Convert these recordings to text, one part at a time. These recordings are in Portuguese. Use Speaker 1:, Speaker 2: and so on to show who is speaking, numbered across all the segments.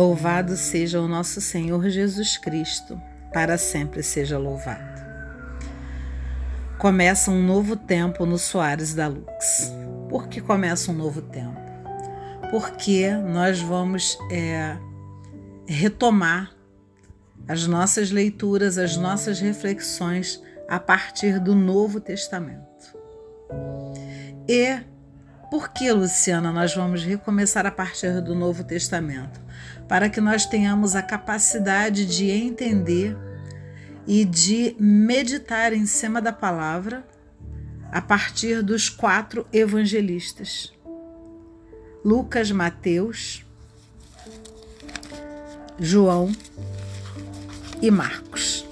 Speaker 1: Louvado seja o nosso Senhor Jesus Cristo, para sempre seja louvado. Começa um novo tempo no Soares da Lux. Por que começa um novo tempo? Porque nós vamos é, retomar as nossas leituras, as nossas reflexões a partir do Novo Testamento. E por que, Luciana, nós vamos recomeçar a partir do Novo Testamento? Para que nós tenhamos a capacidade de entender e de meditar em cima da palavra a partir dos quatro evangelistas: Lucas, Mateus, João e Marcos.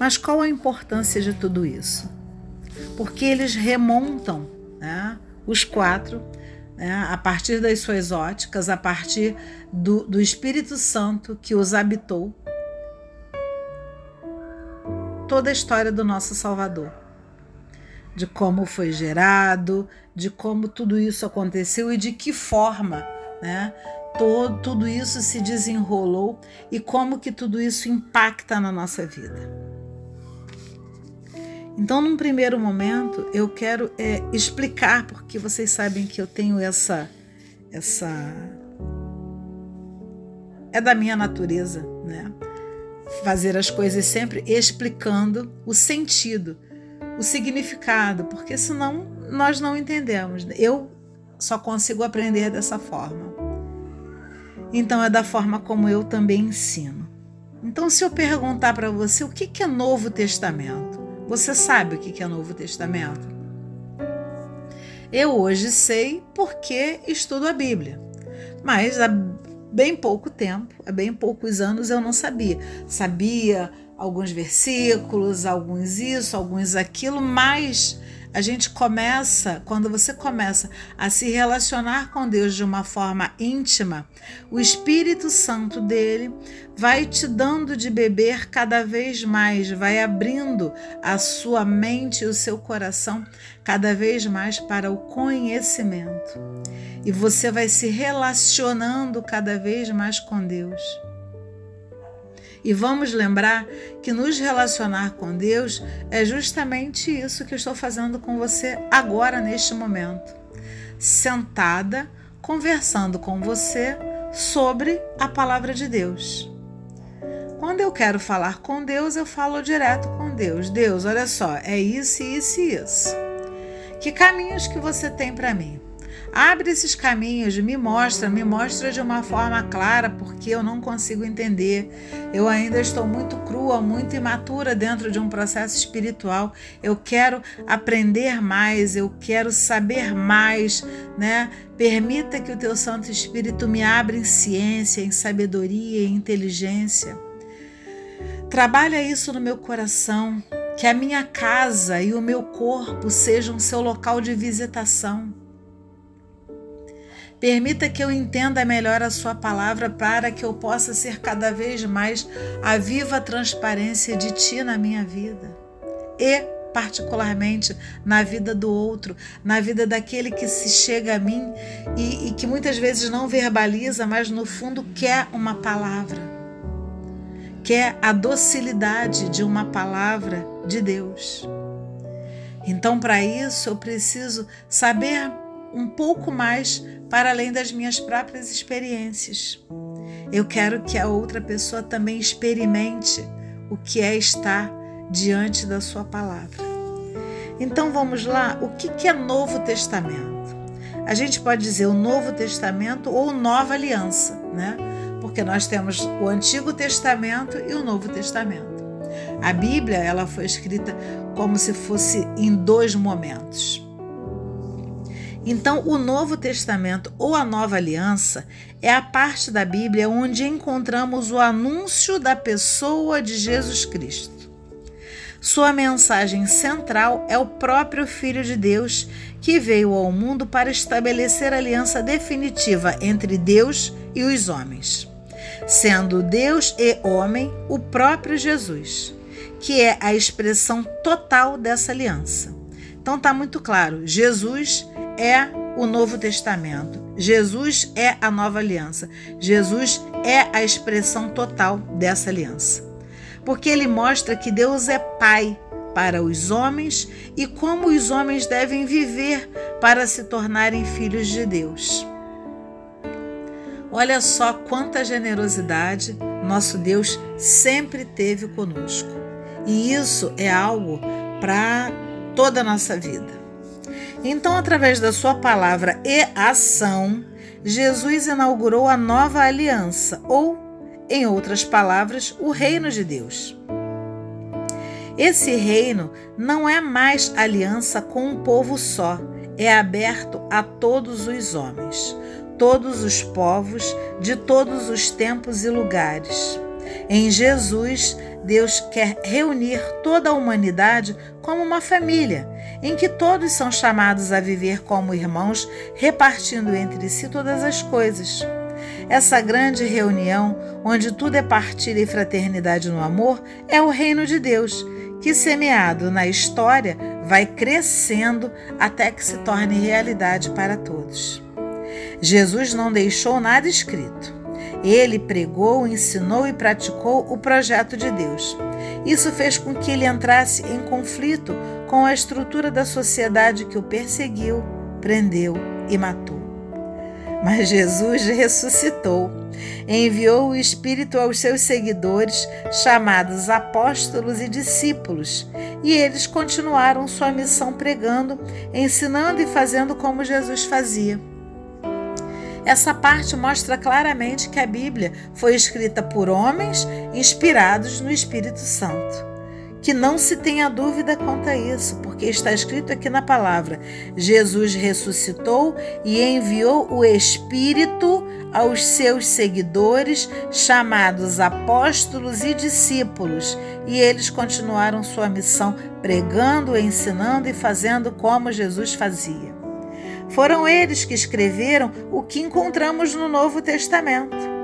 Speaker 1: Mas qual a importância de tudo isso? Porque eles remontam né, os quatro né, a partir das suas óticas, a partir do, do Espírito Santo que os habitou, toda a história do nosso Salvador. De como foi gerado, de como tudo isso aconteceu e de que forma né, todo, tudo isso se desenrolou e como que tudo isso impacta na nossa vida. Então, num primeiro momento, eu quero é, explicar, porque vocês sabem que eu tenho essa, essa é da minha natureza, né? Fazer as coisas sempre explicando o sentido, o significado, porque senão nós não entendemos. Eu só consigo aprender dessa forma. Então é da forma como eu também ensino. Então, se eu perguntar para você o que é Novo Testamento, você sabe o que é Novo Testamento? Eu hoje sei porque estudo a Bíblia, mas há bem pouco tempo, há bem poucos anos eu não sabia. Sabia alguns versículos, alguns isso, alguns aquilo, mas a gente começa, quando você começa a se relacionar com Deus de uma forma íntima, o Espírito Santo dele vai te dando de beber cada vez mais, vai abrindo a sua mente e o seu coração cada vez mais para o conhecimento. E você vai se relacionando cada vez mais com Deus. E vamos lembrar que nos relacionar com Deus é justamente isso que eu estou fazendo com você agora, neste momento. Sentada, conversando com você sobre a palavra de Deus. Quando eu quero falar com Deus, eu falo direto com Deus. Deus, olha só, é isso, isso e isso. Que caminhos que você tem para mim? Abre esses caminhos, me mostra, me mostra de uma forma clara, porque eu não consigo entender. Eu ainda estou muito crua, muito imatura dentro de um processo espiritual. Eu quero aprender mais, eu quero saber mais, né? Permita que o teu Santo Espírito me abra em ciência, em sabedoria, em inteligência. Trabalha isso no meu coração, que a minha casa e o meu corpo sejam seu local de visitação Permita que eu entenda melhor a Sua palavra para que eu possa ser cada vez mais a viva transparência de Ti na minha vida. E, particularmente, na vida do outro, na vida daquele que se chega a mim e, e que muitas vezes não verbaliza, mas no fundo quer uma palavra. Quer a docilidade de uma palavra de Deus. Então, para isso, eu preciso saber um pouco mais para além das minhas próprias experiências. Eu quero que a outra pessoa também experimente o que é estar diante da Sua palavra. Então vamos lá, o que é Novo Testamento? A gente pode dizer o Novo Testamento ou Nova Aliança, né? Porque nós temos o Antigo Testamento e o Novo Testamento. A Bíblia ela foi escrita como se fosse em dois momentos. Então, o Novo Testamento ou a Nova Aliança é a parte da Bíblia onde encontramos o anúncio da pessoa de Jesus Cristo. Sua mensagem central é o próprio Filho de Deus, que veio ao mundo para estabelecer a aliança definitiva entre Deus e os homens, sendo Deus e homem o próprio Jesus, que é a expressão total dessa aliança. Então está muito claro, Jesus é o Novo Testamento. Jesus é a nova aliança. Jesus é a expressão total dessa aliança. Porque ele mostra que Deus é Pai para os homens e como os homens devem viver para se tornarem filhos de Deus. Olha só quanta generosidade nosso Deus sempre teve conosco. E isso é algo para toda a nossa vida. Então, através da sua palavra e ação, Jesus inaugurou a nova aliança, ou, em outras palavras, o reino de Deus. Esse reino não é mais aliança com um povo só, é aberto a todos os homens, todos os povos, de todos os tempos e lugares. Em Jesus, Deus quer reunir toda a humanidade como uma família, em que todos são chamados a viver como irmãos, repartindo entre si todas as coisas. Essa grande reunião, onde tudo é partilha e fraternidade no amor, é o reino de Deus, que, semeado na história, vai crescendo até que se torne realidade para todos. Jesus não deixou nada escrito. Ele pregou, ensinou e praticou o projeto de Deus. Isso fez com que ele entrasse em conflito com a estrutura da sociedade que o perseguiu, prendeu e matou. Mas Jesus ressuscitou, enviou o Espírito aos seus seguidores, chamados apóstolos e discípulos, e eles continuaram sua missão pregando, ensinando e fazendo como Jesus fazia. Essa parte mostra claramente que a Bíblia foi escrita por homens inspirados no Espírito Santo. Que não se tenha dúvida quanto a isso, porque está escrito aqui na palavra: Jesus ressuscitou e enviou o Espírito aos seus seguidores, chamados apóstolos e discípulos, e eles continuaram sua missão pregando, ensinando e fazendo como Jesus fazia. Foram eles que escreveram o que encontramos no Novo Testamento.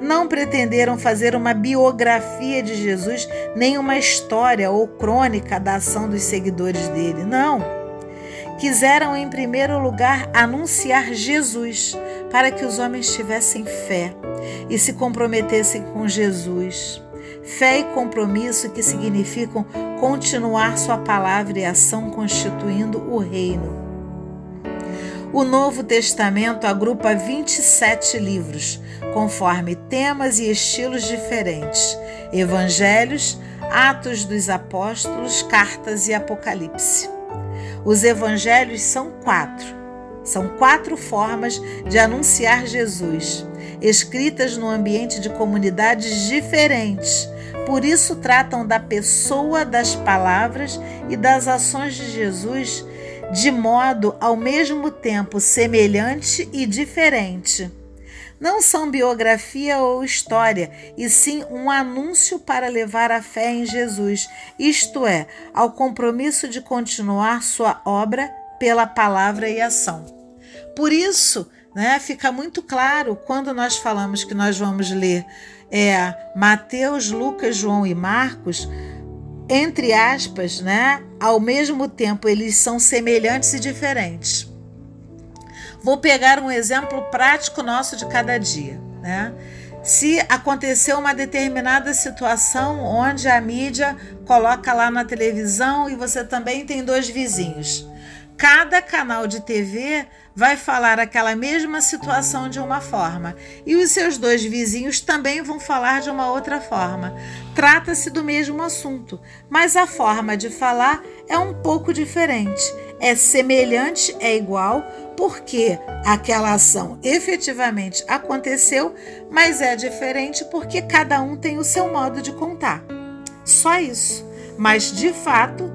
Speaker 1: Não pretenderam fazer uma biografia de Jesus, nem uma história ou crônica da ação dos seguidores dele. Não. Quiseram, em primeiro lugar, anunciar Jesus, para que os homens tivessem fé e se comprometessem com Jesus. Fé e compromisso que significam continuar sua palavra e ação constituindo o reino. O Novo Testamento agrupa 27 livros, conforme temas e estilos diferentes: Evangelhos, Atos dos Apóstolos, Cartas e Apocalipse. Os evangelhos são quatro. São quatro formas de anunciar Jesus, escritas no ambiente de comunidades diferentes. Por isso, tratam da pessoa, das palavras e das ações de Jesus de modo ao mesmo tempo semelhante e diferente. Não são biografia ou história, e sim um anúncio para levar a fé em Jesus, isto é, ao compromisso de continuar sua obra pela palavra e ação. Por isso, né, fica muito claro quando nós falamos que nós vamos ler é, Mateus, Lucas, João e Marcos, entre aspas, né? Ao mesmo tempo, eles são semelhantes e diferentes. Vou pegar um exemplo prático nosso de cada dia, né? Se aconteceu uma determinada situação onde a mídia coloca lá na televisão e você também tem dois vizinhos. Cada canal de TV vai falar aquela mesma situação de uma forma e os seus dois vizinhos também vão falar de uma outra forma. Trata-se do mesmo assunto, mas a forma de falar é um pouco diferente. É semelhante, é igual, porque aquela ação efetivamente aconteceu, mas é diferente porque cada um tem o seu modo de contar. Só isso. Mas de fato,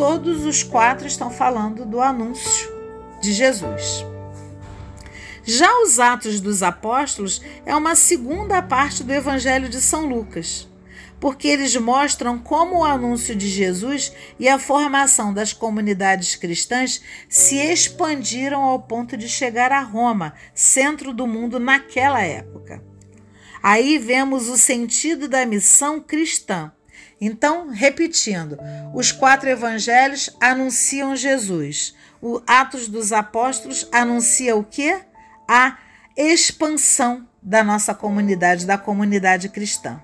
Speaker 1: todos os quatro estão falando do anúncio de Jesus. Já os Atos dos Apóstolos é uma segunda parte do Evangelho de São Lucas, porque eles mostram como o anúncio de Jesus e a formação das comunidades cristãs se expandiram ao ponto de chegar a Roma, centro do mundo naquela época. Aí vemos o sentido da missão cristã Então, repetindo, os quatro evangelhos anunciam Jesus. O Atos dos Apóstolos anuncia o quê? A expansão da nossa comunidade, da comunidade cristã.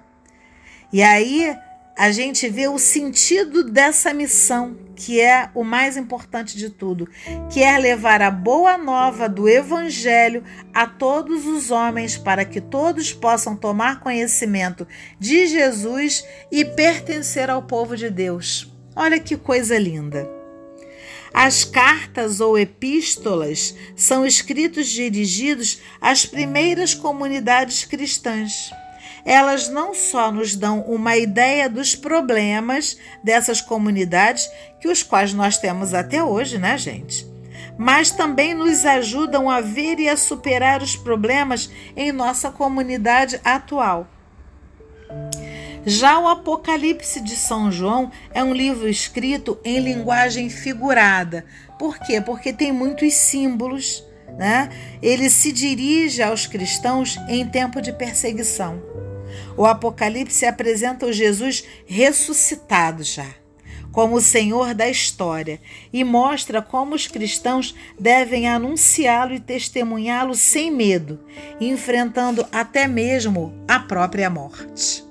Speaker 1: E aí a gente vê o sentido dessa missão, que é o mais importante de tudo, que é levar a boa nova do evangelho a todos os homens para que todos possam tomar conhecimento de Jesus e pertencer ao povo de Deus. Olha que coisa linda. As cartas ou epístolas são escritos dirigidos às primeiras comunidades cristãs elas não só nos dão uma ideia dos problemas dessas comunidades, que os quais nós temos até hoje, né, gente? Mas também nos ajudam a ver e a superar os problemas em nossa comunidade atual. Já o Apocalipse de São João é um livro escrito em linguagem figurada. Por quê? Porque tem muitos símbolos, né? Ele se dirige aos cristãos em tempo de perseguição. O Apocalipse apresenta o Jesus ressuscitado já, como o Senhor da história, e mostra como os cristãos devem anunciá-lo e testemunhá-lo sem medo, enfrentando até mesmo a própria morte.